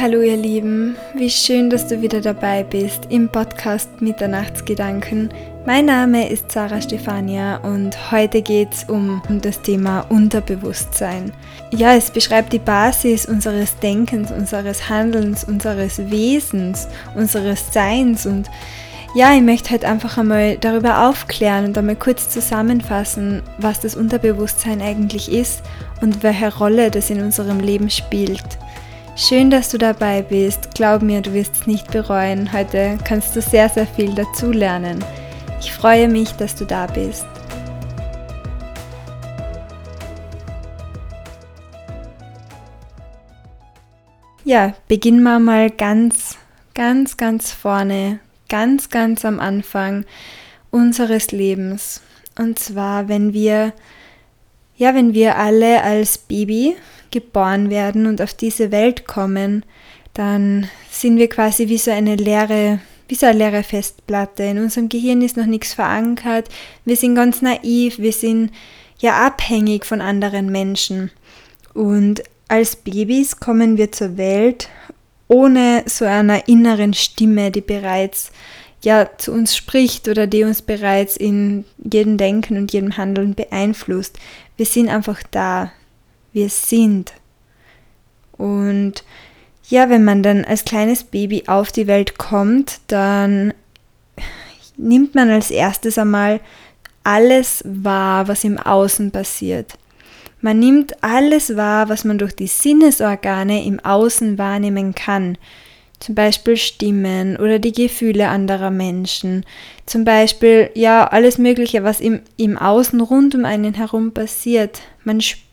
hallo ihr Lieben, wie schön, dass du wieder dabei bist im Podcast Mitternachtsgedanken. Mein Name ist Sarah Stefania und heute geht es um, das Thema Unterbewusstsein. Ja, es beschreibt die Basis unseres Denkens, unseres Handelns, unseres Wesens, unseres Seins und ja, ich möchte halt einfach einmal darüber aufklären und einmal kurz zusammenfassen, was das Unterbewusstsein eigentlich ist und welche Rolle das in unserem Leben spielt. Schön, dass du dabei bist. Glaub mir, du wirst es nicht bereuen. Heute kannst du sehr, sehr viel dazulernen. Ich freue mich, dass du da bist. Ja, beginnen wir mal ganz, ganz, ganz vorne, ganz, ganz am Anfang unseres Lebens. Und zwar, wenn wir, ja, wenn wir alle als Baby geboren werden und auf diese Welt kommen, dann sind wir quasi wie so eine leere, wie so eine leere Festplatte. In unserem Gehirn ist noch nichts verankert. Wir sind ganz naiv, wir sind ja abhängig von anderen Menschen. Und als Babys kommen wir zur Welt ohne so einer inneren Stimme, die bereits ja zu uns spricht oder die uns bereits in jedem Denken und jedem Handeln beeinflusst. Wir sind einfach da wir sind. Und ja, wenn man dann als kleines Baby auf die Welt kommt, dann nimmt man als erstes einmal alles wahr, was im Außen passiert. Man nimmt alles wahr, was man durch die Sinnesorgane im Außen wahrnehmen kann zum Beispiel Stimmen oder die Gefühle anderer Menschen, zum Beispiel ja alles Mögliche, was im, im Außen rund um einen herum passiert. Man spürt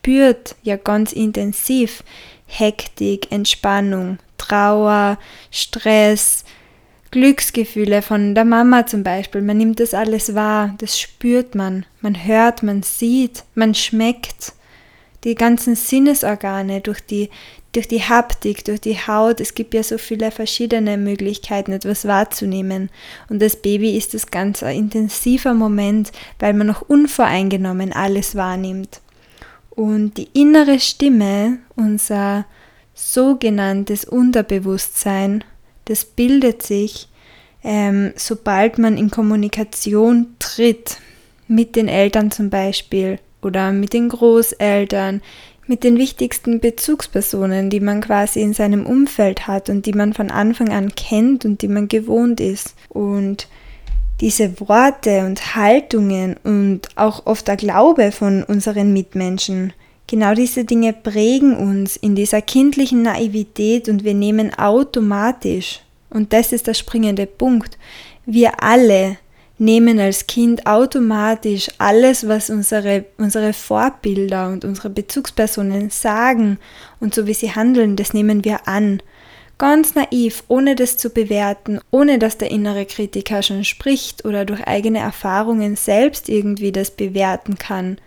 ja ganz intensiv Hektik, Entspannung, Trauer, Stress, Glücksgefühle von der Mama zum Beispiel. Man nimmt das alles wahr, das spürt man, man hört, man sieht, man schmeckt. Die ganzen Sinnesorgane durch die durch die Haptik, durch die Haut. Es gibt ja so viele verschiedene Möglichkeiten, etwas wahrzunehmen. Und das Baby ist das ganz ein intensiver Moment, weil man noch unvoreingenommen alles wahrnimmt. Und die innere Stimme, unser sogenanntes Unterbewusstsein, das bildet sich, ähm, sobald man in Kommunikation tritt, mit den Eltern zum Beispiel oder mit den Großeltern, mit den wichtigsten Bezugspersonen, die man quasi in seinem Umfeld hat und die man von Anfang an kennt und die man gewohnt ist. Und diese Worte und Haltungen und auch oft der Glaube von unseren Mitmenschen, genau diese Dinge prägen uns in dieser kindlichen Naivität und wir nehmen automatisch, und das ist der springende Punkt, wir alle nehmen als Kind automatisch alles, was unsere, unsere Vorbilder und unsere Bezugspersonen sagen und so wie sie handeln, das nehmen wir an. Ganz naiv, ohne das zu bewerten, ohne dass der innere Kritiker schon spricht oder durch eigene Erfahrungen selbst irgendwie das bewerten kann.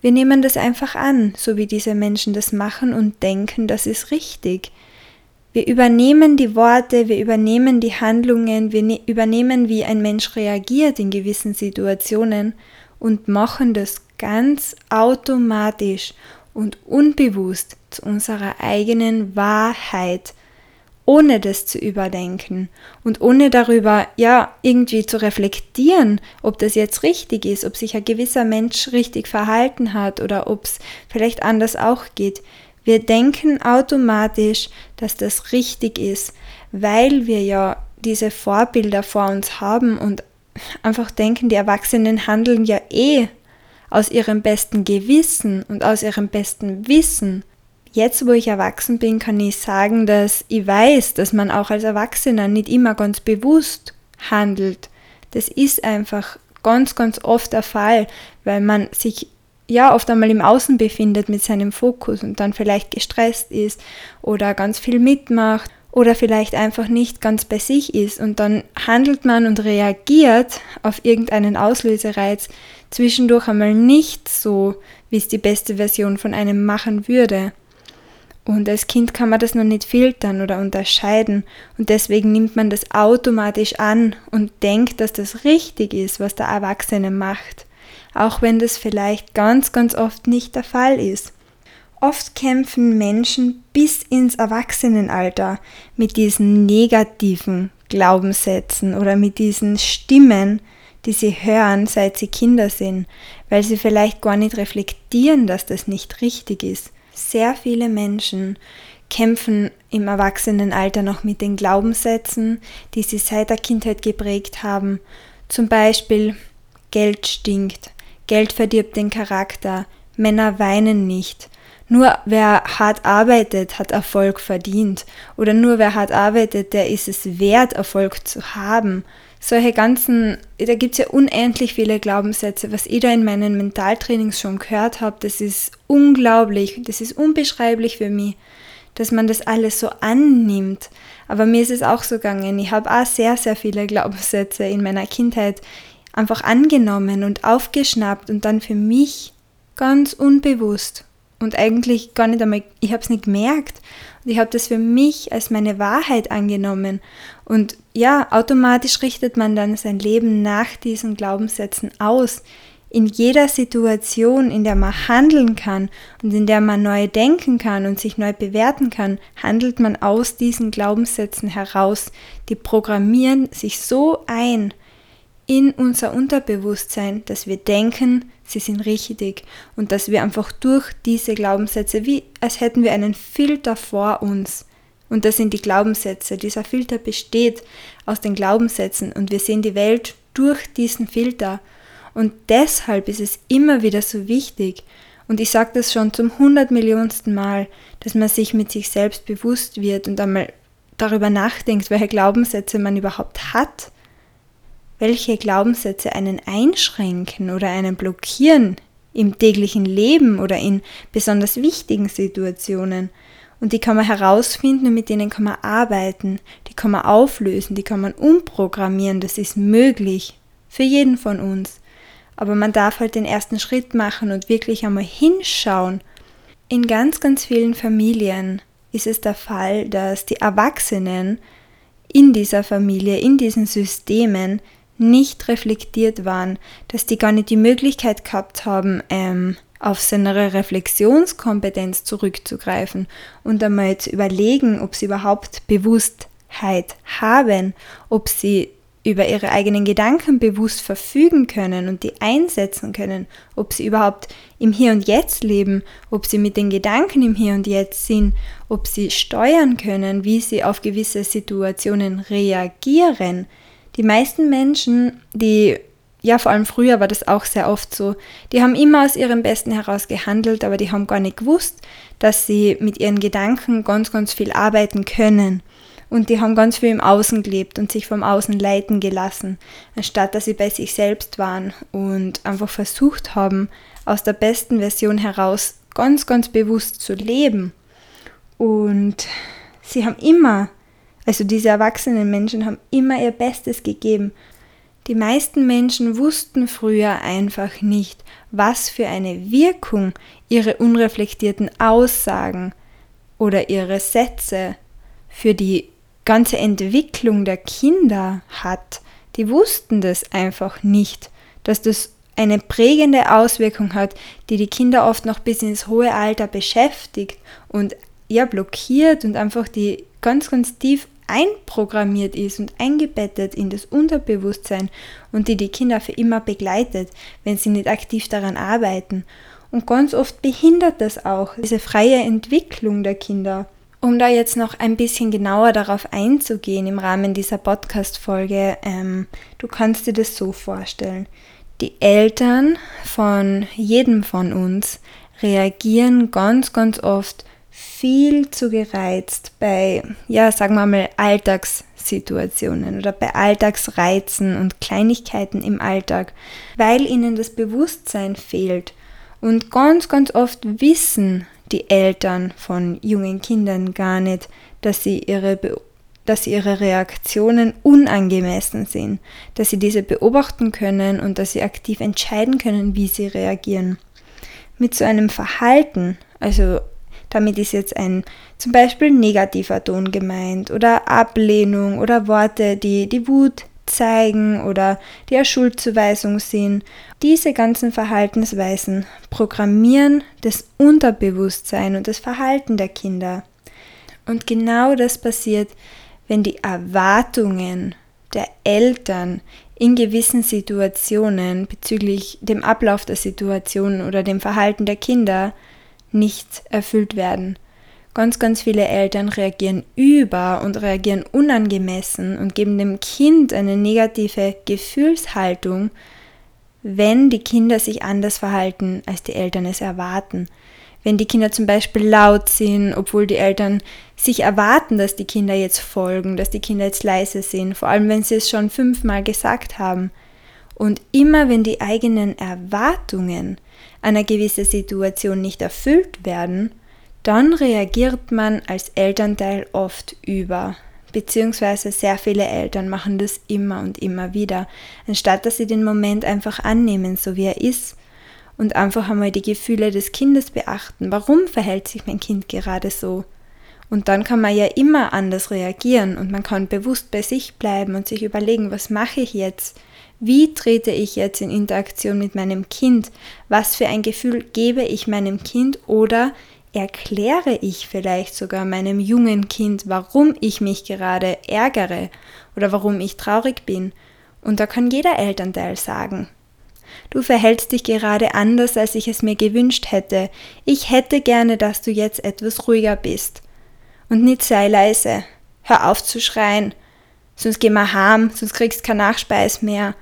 Wir nehmen das einfach an, so wie diese Menschen das machen und denken, das ist richtig. Wir übernehmen die Worte, wir übernehmen die Handlungen, wir ne übernehmen, wie ein Mensch reagiert in gewissen Situationen und machen das ganz automatisch und unbewusst zu unserer eigenen Wahrheit, ohne das zu überdenken und ohne darüber, ja, irgendwie zu reflektieren, ob das jetzt richtig ist, ob sich ein gewisser Mensch richtig verhalten hat oder ob es vielleicht anders auch geht. Wir denken automatisch, dass das richtig ist, weil wir ja diese Vorbilder vor uns haben und einfach denken, die Erwachsenen handeln ja eh aus ihrem besten Gewissen und aus ihrem besten Wissen. Jetzt, wo ich erwachsen bin, kann ich sagen, dass ich weiß, dass man auch als Erwachsener nicht immer ganz bewusst handelt. Das ist einfach ganz, ganz oft der Fall, weil man sich ja oft einmal im Außen befindet mit seinem Fokus und dann vielleicht gestresst ist oder ganz viel mitmacht oder vielleicht einfach nicht ganz bei sich ist und dann handelt man und reagiert auf irgendeinen Auslösereiz zwischendurch einmal nicht so, wie es die beste Version von einem machen würde. Und als Kind kann man das noch nicht filtern oder unterscheiden und deswegen nimmt man das automatisch an und denkt, dass das richtig ist, was der Erwachsene macht auch wenn das vielleicht ganz, ganz oft nicht der Fall ist. Oft kämpfen Menschen bis ins Erwachsenenalter mit diesen negativen Glaubenssätzen oder mit diesen Stimmen, die sie hören, seit sie Kinder sind, weil sie vielleicht gar nicht reflektieren, dass das nicht richtig ist. Sehr viele Menschen kämpfen im Erwachsenenalter noch mit den Glaubenssätzen, die sie seit der Kindheit geprägt haben. Zum Beispiel Geld stinkt, Geld verdirbt den Charakter, Männer weinen nicht, nur wer hart arbeitet, hat Erfolg verdient. Oder nur wer hart arbeitet, der ist es wert, Erfolg zu haben. Solche ganzen, da gibt es ja unendlich viele Glaubenssätze, was ich da in meinen Mentaltrainings schon gehört habe, das ist unglaublich, das ist unbeschreiblich für mich, dass man das alles so annimmt. Aber mir ist es auch so gegangen, ich habe auch sehr, sehr viele Glaubenssätze in meiner Kindheit einfach angenommen und aufgeschnappt und dann für mich ganz unbewusst und eigentlich gar nicht einmal, ich habe es nicht gemerkt und ich habe das für mich als meine Wahrheit angenommen und ja, automatisch richtet man dann sein Leben nach diesen Glaubenssätzen aus. In jeder Situation, in der man handeln kann und in der man neu denken kann und sich neu bewerten kann, handelt man aus diesen Glaubenssätzen heraus. Die programmieren sich so ein, in unser Unterbewusstsein, dass wir denken, sie sind richtig und dass wir einfach durch diese Glaubenssätze, wie als hätten wir einen Filter vor uns. Und das sind die Glaubenssätze. Dieser Filter besteht aus den Glaubenssätzen und wir sehen die Welt durch diesen Filter. Und deshalb ist es immer wieder so wichtig, und ich sage das schon zum hundertmillionsten Mal, dass man sich mit sich selbst bewusst wird und einmal darüber nachdenkt, welche Glaubenssätze man überhaupt hat welche Glaubenssätze einen einschränken oder einen blockieren im täglichen Leben oder in besonders wichtigen Situationen. Und die kann man herausfinden und mit denen kann man arbeiten, die kann man auflösen, die kann man umprogrammieren, das ist möglich für jeden von uns. Aber man darf halt den ersten Schritt machen und wirklich einmal hinschauen. In ganz, ganz vielen Familien ist es der Fall, dass die Erwachsenen in dieser Familie, in diesen Systemen nicht reflektiert waren, dass die gar nicht die Möglichkeit gehabt haben, ähm, auf seine Reflexionskompetenz zurückzugreifen und einmal zu überlegen, ob sie überhaupt Bewusstheit haben, ob sie über ihre eigenen Gedanken bewusst verfügen können und die einsetzen können, ob sie überhaupt im Hier und Jetzt leben, ob sie mit den Gedanken im Hier und Jetzt sind, ob sie steuern können, wie sie auf gewisse Situationen reagieren, die meisten Menschen, die, ja vor allem früher war das auch sehr oft so, die haben immer aus ihrem Besten heraus gehandelt, aber die haben gar nicht gewusst, dass sie mit ihren Gedanken ganz, ganz viel arbeiten können. Und die haben ganz viel im Außen gelebt und sich vom Außen leiten gelassen, anstatt dass sie bei sich selbst waren und einfach versucht haben, aus der besten Version heraus ganz, ganz bewusst zu leben. Und sie haben immer also diese erwachsenen Menschen haben immer ihr Bestes gegeben. Die meisten Menschen wussten früher einfach nicht, was für eine Wirkung ihre unreflektierten Aussagen oder ihre Sätze für die ganze Entwicklung der Kinder hat. Die wussten das einfach nicht, dass das eine prägende Auswirkung hat, die die Kinder oft noch bis ins hohe Alter beschäftigt und ja blockiert und einfach die ganz, ganz tief einprogrammiert ist und eingebettet in das Unterbewusstsein und die die Kinder für immer begleitet, wenn sie nicht aktiv daran arbeiten. Und ganz oft behindert das auch diese freie Entwicklung der Kinder. Um da jetzt noch ein bisschen genauer darauf einzugehen im Rahmen dieser Podcast-Folge, ähm, du kannst dir das so vorstellen. Die Eltern von jedem von uns reagieren ganz, ganz oft viel zu gereizt bei, ja, sagen wir mal, Alltagssituationen oder bei Alltagsreizen und Kleinigkeiten im Alltag, weil ihnen das Bewusstsein fehlt. Und ganz, ganz oft wissen die Eltern von jungen Kindern gar nicht, dass sie ihre dass ihre Reaktionen unangemessen sind, dass sie diese beobachten können und dass sie aktiv entscheiden können, wie sie reagieren. Mit so einem Verhalten, also damit ist jetzt ein zum Beispiel negativer Ton gemeint oder Ablehnung oder Worte, die die Wut zeigen oder die eine Schuldzuweisung sind. Diese ganzen Verhaltensweisen programmieren das Unterbewusstsein und das Verhalten der Kinder. Und genau das passiert, wenn die Erwartungen der Eltern in gewissen Situationen bezüglich dem Ablauf der Situation oder dem Verhalten der Kinder nicht erfüllt werden. Ganz, ganz viele Eltern reagieren über und reagieren unangemessen und geben dem Kind eine negative Gefühlshaltung, wenn die Kinder sich anders verhalten, als die Eltern es erwarten. Wenn die Kinder zum Beispiel laut sind, obwohl die Eltern sich erwarten, dass die Kinder jetzt folgen, dass die Kinder jetzt leise sind, vor allem wenn sie es schon fünfmal gesagt haben. Und immer wenn die eigenen Erwartungen einer gewissen Situation nicht erfüllt werden, dann reagiert man als Elternteil oft über. Beziehungsweise sehr viele Eltern machen das immer und immer wieder, anstatt dass sie den Moment einfach annehmen, so wie er ist, und einfach einmal die Gefühle des Kindes beachten. Warum verhält sich mein Kind gerade so? Und dann kann man ja immer anders reagieren und man kann bewusst bei sich bleiben und sich überlegen, was mache ich jetzt? Wie trete ich jetzt in Interaktion mit meinem Kind? Was für ein Gefühl gebe ich meinem Kind oder erkläre ich vielleicht sogar meinem jungen Kind, warum ich mich gerade ärgere oder warum ich traurig bin. Und da kann jeder Elternteil sagen, du verhältst dich gerade anders, als ich es mir gewünscht hätte. Ich hätte gerne, dass du jetzt etwas ruhiger bist. Und nicht sei leise. Hör auf zu schreien. Sonst geh mal heim, sonst kriegst kein Nachspeis mehr.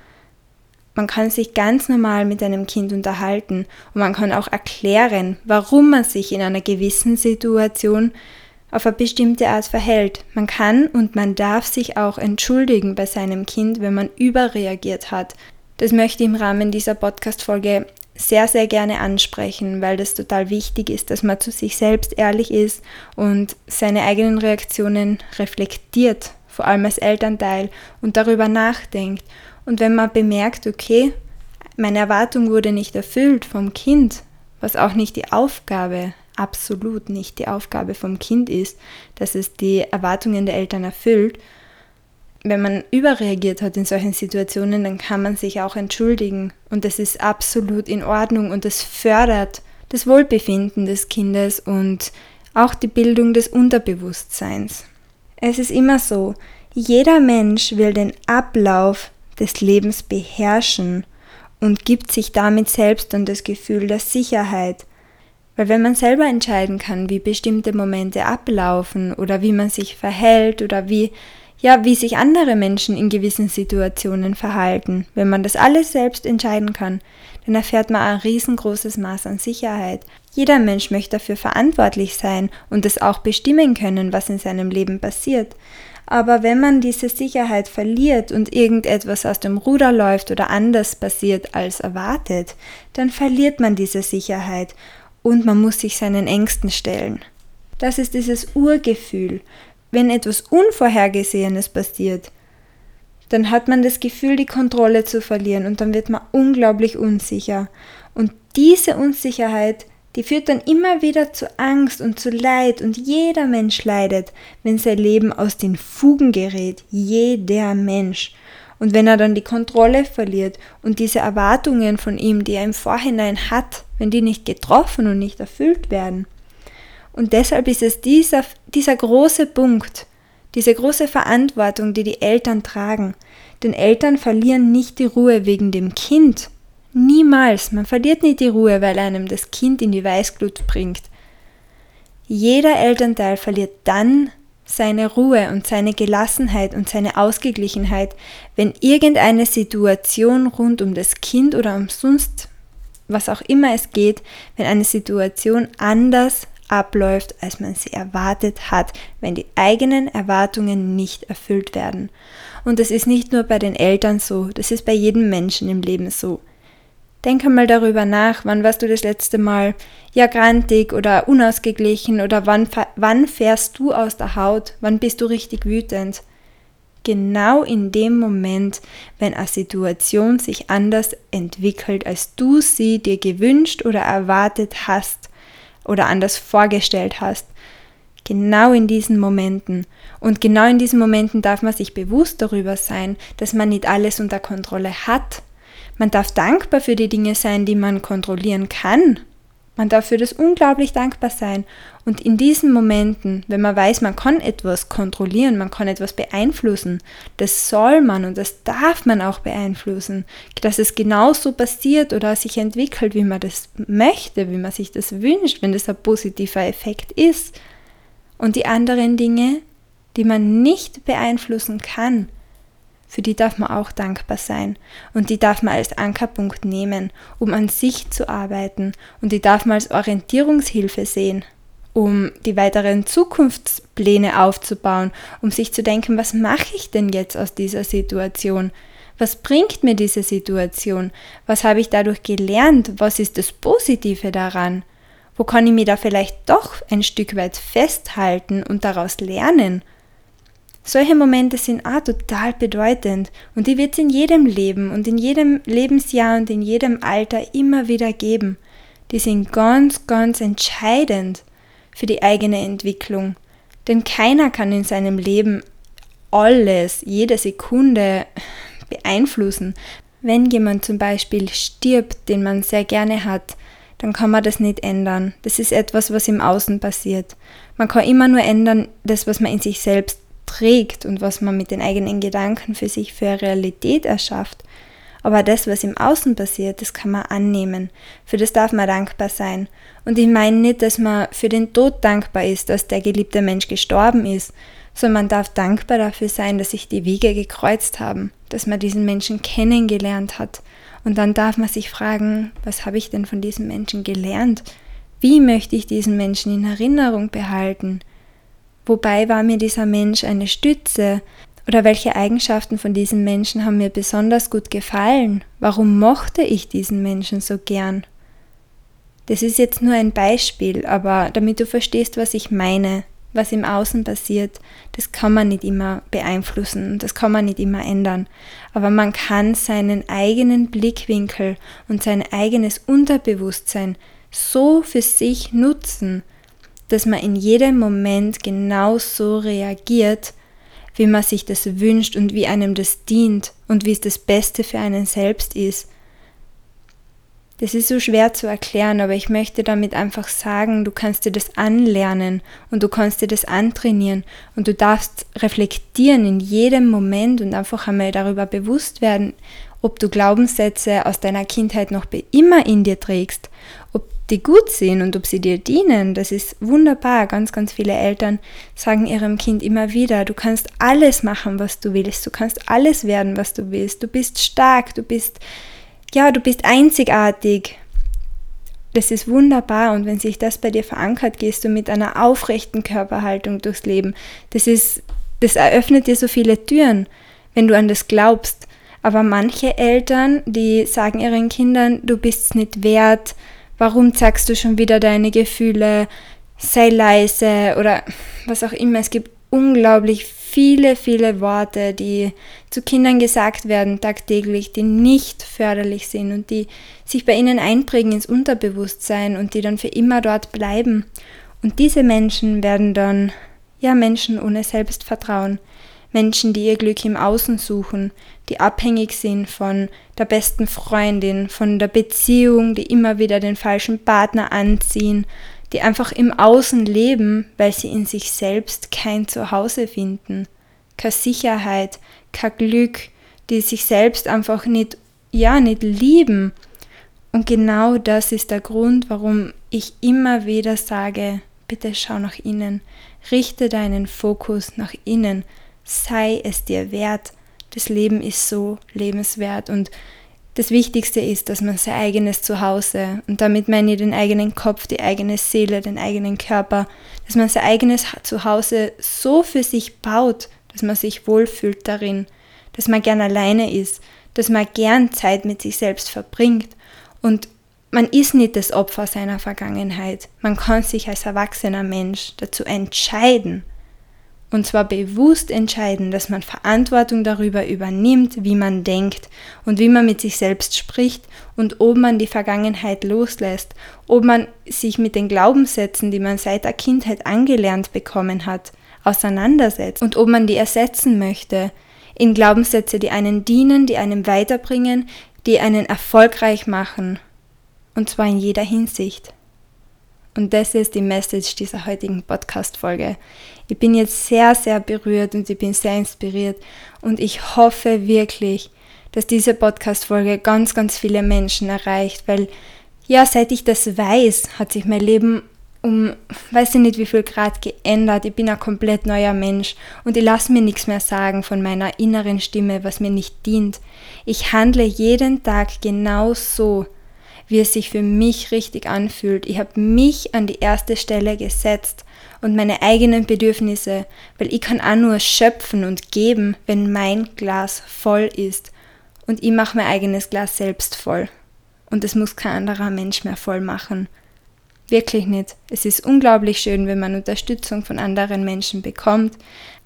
Man kann sich ganz normal mit einem Kind unterhalten und man kann auch erklären, warum man sich in einer gewissen Situation auf eine bestimmte Art verhält. Man kann und man darf sich auch entschuldigen bei seinem Kind, wenn man überreagiert hat. Das möchte ich im Rahmen dieser Podcast-Folge sehr, sehr gerne ansprechen, weil das total wichtig ist, dass man zu sich selbst ehrlich ist und seine eigenen Reaktionen reflektiert, vor allem als Elternteil, und darüber nachdenkt und wenn man bemerkt, okay, meine Erwartung wurde nicht erfüllt vom Kind, was auch nicht die Aufgabe, absolut nicht die Aufgabe vom Kind ist, dass es die Erwartungen der Eltern erfüllt, wenn man überreagiert hat in solchen Situationen, dann kann man sich auch entschuldigen und das ist absolut in Ordnung und das fördert das Wohlbefinden des Kindes und auch die Bildung des Unterbewusstseins. Es ist immer so, jeder Mensch will den Ablauf des Lebens beherrschen und gibt sich damit selbst dann das Gefühl der Sicherheit. Weil wenn man selber entscheiden kann, wie bestimmte Momente ablaufen oder wie man sich verhält oder wie, ja, wie sich andere Menschen in gewissen Situationen verhalten, wenn man das alles selbst entscheiden kann, dann erfährt man ein riesengroßes Maß an Sicherheit. Jeder Mensch möchte dafür verantwortlich sein und es auch bestimmen können, was in seinem Leben passiert. Aber wenn man diese Sicherheit verliert und irgendetwas aus dem Ruder läuft oder anders passiert als erwartet, dann verliert man diese Sicherheit und man muss sich seinen Ängsten stellen. Das ist dieses Urgefühl. Wenn etwas Unvorhergesehenes passiert, dann hat man das Gefühl, die Kontrolle zu verlieren und dann wird man unglaublich unsicher. Und diese Unsicherheit die führt dann immer wieder zu Angst und zu Leid und jeder Mensch leidet, wenn sein Leben aus den Fugen gerät, jeder Mensch. Und wenn er dann die Kontrolle verliert und diese Erwartungen von ihm, die er im Vorhinein hat, wenn die nicht getroffen und nicht erfüllt werden. Und deshalb ist es dieser, dieser große Punkt, diese große Verantwortung, die die Eltern tragen. Denn Eltern verlieren nicht die Ruhe wegen dem Kind, Niemals. Man verliert nicht die Ruhe, weil einem das Kind in die Weißglut bringt. Jeder Elternteil verliert dann seine Ruhe und seine Gelassenheit und seine Ausgeglichenheit, wenn irgendeine Situation rund um das Kind oder um sonst was auch immer es geht, wenn eine Situation anders abläuft, als man sie erwartet hat, wenn die eigenen Erwartungen nicht erfüllt werden. Und das ist nicht nur bei den Eltern so, das ist bei jedem Menschen im Leben so. Denk einmal darüber nach, wann warst du das letzte Mal ja grantig oder unausgeglichen oder wann, wann fährst du aus der Haut, wann bist du richtig wütend. Genau in dem Moment, wenn eine Situation sich anders entwickelt, als du sie dir gewünscht oder erwartet hast oder anders vorgestellt hast. Genau in diesen Momenten. Und genau in diesen Momenten darf man sich bewusst darüber sein, dass man nicht alles unter Kontrolle hat. Man darf dankbar für die Dinge sein, die man kontrollieren kann. Man darf für das unglaublich dankbar sein. Und in diesen Momenten, wenn man weiß, man kann etwas kontrollieren, man kann etwas beeinflussen, das soll man und das darf man auch beeinflussen, dass es genauso passiert oder sich entwickelt, wie man das möchte, wie man sich das wünscht, wenn das ein positiver Effekt ist. Und die anderen Dinge, die man nicht beeinflussen kann, für die darf man auch dankbar sein und die darf man als Ankerpunkt nehmen, um an sich zu arbeiten und die darf man als Orientierungshilfe sehen, um die weiteren Zukunftspläne aufzubauen, um sich zu denken, was mache ich denn jetzt aus dieser Situation? Was bringt mir diese Situation? Was habe ich dadurch gelernt? Was ist das Positive daran? Wo kann ich mich da vielleicht doch ein Stück weit festhalten und daraus lernen? Solche Momente sind auch total bedeutend und die wird es in jedem Leben und in jedem Lebensjahr und in jedem Alter immer wieder geben. Die sind ganz, ganz entscheidend für die eigene Entwicklung. Denn keiner kann in seinem Leben alles, jede Sekunde beeinflussen. Wenn jemand zum Beispiel stirbt, den man sehr gerne hat, dann kann man das nicht ändern. Das ist etwas, was im Außen passiert. Man kann immer nur ändern, das, was man in sich selbst trägt und was man mit den eigenen Gedanken für sich für Realität erschafft. Aber das, was im Außen passiert, das kann man annehmen. Für das darf man dankbar sein. Und ich meine nicht, dass man für den Tod dankbar ist, dass der geliebte Mensch gestorben ist, sondern man darf dankbar dafür sein, dass sich die Wege gekreuzt haben, dass man diesen Menschen kennengelernt hat. Und dann darf man sich fragen, was habe ich denn von diesem Menschen gelernt? Wie möchte ich diesen Menschen in Erinnerung behalten? Wobei war mir dieser Mensch eine Stütze? Oder welche Eigenschaften von diesem Menschen haben mir besonders gut gefallen? Warum mochte ich diesen Menschen so gern? Das ist jetzt nur ein Beispiel, aber damit du verstehst, was ich meine, was im Außen passiert, das kann man nicht immer beeinflussen, das kann man nicht immer ändern. Aber man kann seinen eigenen Blickwinkel und sein eigenes Unterbewusstsein so für sich nutzen, dass man in jedem Moment genau so reagiert, wie man sich das wünscht und wie einem das dient und wie es das Beste für einen selbst ist. Das ist so schwer zu erklären, aber ich möchte damit einfach sagen, du kannst dir das anlernen und du kannst dir das antrainieren und du darfst reflektieren in jedem Moment und einfach einmal darüber bewusst werden, ob du Glaubenssätze aus deiner Kindheit noch immer in dir trägst, ob die gut sind und ob sie dir dienen, das ist wunderbar. Ganz, ganz viele Eltern sagen ihrem Kind immer wieder, du kannst alles machen, was du willst, du kannst alles werden, was du willst, du bist stark, du bist, ja, du bist einzigartig. Das ist wunderbar und wenn sich das bei dir verankert, gehst du mit einer aufrechten Körperhaltung durchs Leben. Das ist, das eröffnet dir so viele Türen, wenn du an das glaubst. Aber manche Eltern, die sagen ihren Kindern, du bist es nicht wert, warum zeigst du schon wieder deine Gefühle, sei leise oder was auch immer. Es gibt unglaublich viele, viele Worte, die zu Kindern gesagt werden tagtäglich, die nicht förderlich sind und die sich bei ihnen einprägen ins Unterbewusstsein und die dann für immer dort bleiben. Und diese Menschen werden dann, ja, Menschen ohne Selbstvertrauen, Menschen, die ihr Glück im Außen suchen, die abhängig sind von der besten Freundin, von der Beziehung, die immer wieder den falschen Partner anziehen, die einfach im Außen leben, weil sie in sich selbst kein Zuhause finden, keine Sicherheit, kein Glück, die sich selbst einfach nicht, ja, nicht lieben. Und genau das ist der Grund, warum ich immer wieder sage, bitte schau nach innen, richte deinen Fokus nach innen, sei es dir wert. Das Leben ist so lebenswert und das Wichtigste ist, dass man sein eigenes Zuhause, und damit meine ich den eigenen Kopf, die eigene Seele, den eigenen Körper, dass man sein eigenes Zuhause so für sich baut, dass man sich wohlfühlt darin, dass man gern alleine ist, dass man gern Zeit mit sich selbst verbringt und man ist nicht das Opfer seiner Vergangenheit. Man kann sich als erwachsener Mensch dazu entscheiden, Und zwar bewusst entscheiden, dass man Verantwortung darüber übernimmt, wie man denkt und wie man mit sich selbst spricht und ob man die Vergangenheit loslässt, ob man sich mit den Glaubenssätzen, die man seit der Kindheit angelernt bekommen hat, auseinandersetzt und ob man die ersetzen möchte in Glaubenssätze, die einen dienen, die einem weiterbringen, die einen erfolgreich machen. Und zwar in jeder Hinsicht. Und das ist die Message dieser heutigen Podcast-Folge. Ich bin jetzt sehr, sehr berührt und ich bin sehr inspiriert und ich hoffe wirklich, dass diese Podcast-Folge ganz, ganz viele Menschen erreicht, weil ja, seit ich das weiß, hat sich mein Leben um, weiß ich nicht wie viel Grad geändert. Ich bin ein komplett neuer Mensch und ich lasse mir nichts mehr sagen von meiner inneren Stimme, was mir nicht dient. Ich handle jeden Tag genau so, wie es sich für mich richtig anfühlt. Ich habe mich an die erste Stelle gesetzt und meine eigenen Bedürfnisse, weil ich kann auch nur schöpfen und geben, wenn mein Glas voll ist. Und ich mache mein eigenes Glas selbst voll. Und es muss kein anderer Mensch mehr voll machen. Wirklich nicht. Es ist unglaublich schön, wenn man Unterstützung von anderen Menschen bekommt,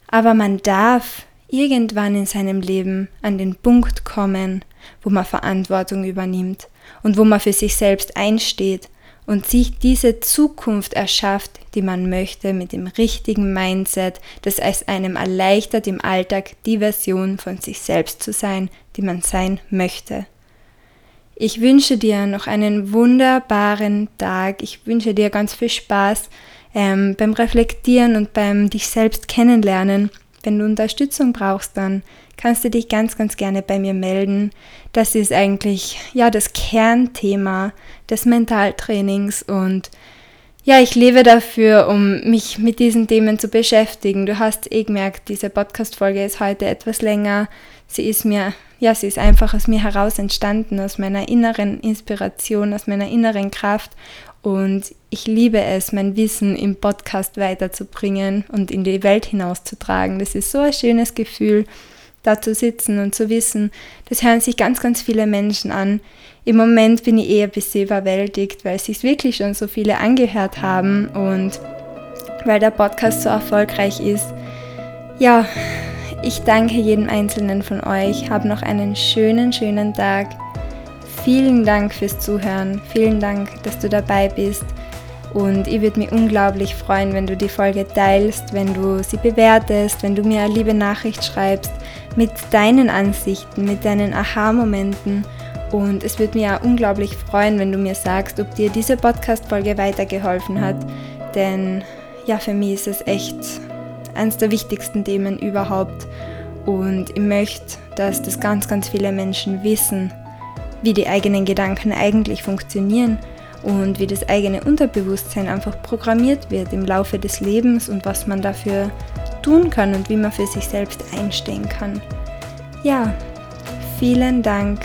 aber man darf irgendwann in seinem Leben an den Punkt kommen, wo man Verantwortung übernimmt und wo man für sich selbst einsteht und sich diese Zukunft erschafft, die man möchte, mit dem richtigen Mindset, das es einem erleichtert, im Alltag die Version von sich selbst zu sein, die man sein möchte. Ich wünsche dir noch einen wunderbaren Tag. Ich wünsche dir ganz viel Spaß ähm, beim Reflektieren und beim dich selbst kennenlernen. Wenn du Unterstützung brauchst, dann kannst du dich ganz, ganz gerne bei mir melden. Das ist eigentlich ja das Kernthema des Mentaltrainings und ja, ich lebe dafür, um mich mit diesen Themen zu beschäftigen. Du hast eh gemerkt, diese Podcast-Folge ist heute etwas länger. Sie ist mir, ja, sie ist einfach aus mir heraus entstanden, aus meiner inneren Inspiration, aus meiner inneren Kraft. Und ich liebe es, mein Wissen im Podcast weiterzubringen und in die Welt hinauszutragen. Das ist so ein schönes Gefühl, da zu sitzen und zu wissen, das hören sich ganz, ganz viele Menschen an. Im Moment bin ich eher ein bisschen überwältigt, weil sich wirklich schon so viele angehört haben und weil der Podcast so erfolgreich ist. Ja, ich danke jedem Einzelnen von euch. Hab noch einen schönen, schönen Tag. Vielen Dank fürs Zuhören. Vielen Dank, dass du dabei bist. Und ich würde mich unglaublich freuen, wenn du die Folge teilst, wenn du sie bewertest, wenn du mir eine liebe Nachricht schreibst mit deinen Ansichten, mit deinen Aha-Momenten. Und es würde mich auch unglaublich freuen, wenn du mir sagst, ob dir diese Podcast-Folge weitergeholfen hat. Denn ja, für mich ist es echt eines der wichtigsten Themen überhaupt. Und ich möchte, dass das ganz, ganz viele Menschen wissen, wie die eigenen Gedanken eigentlich funktionieren und wie das eigene Unterbewusstsein einfach programmiert wird im Laufe des Lebens und was man dafür tun kann und wie man für sich selbst einstehen kann. Ja, vielen Dank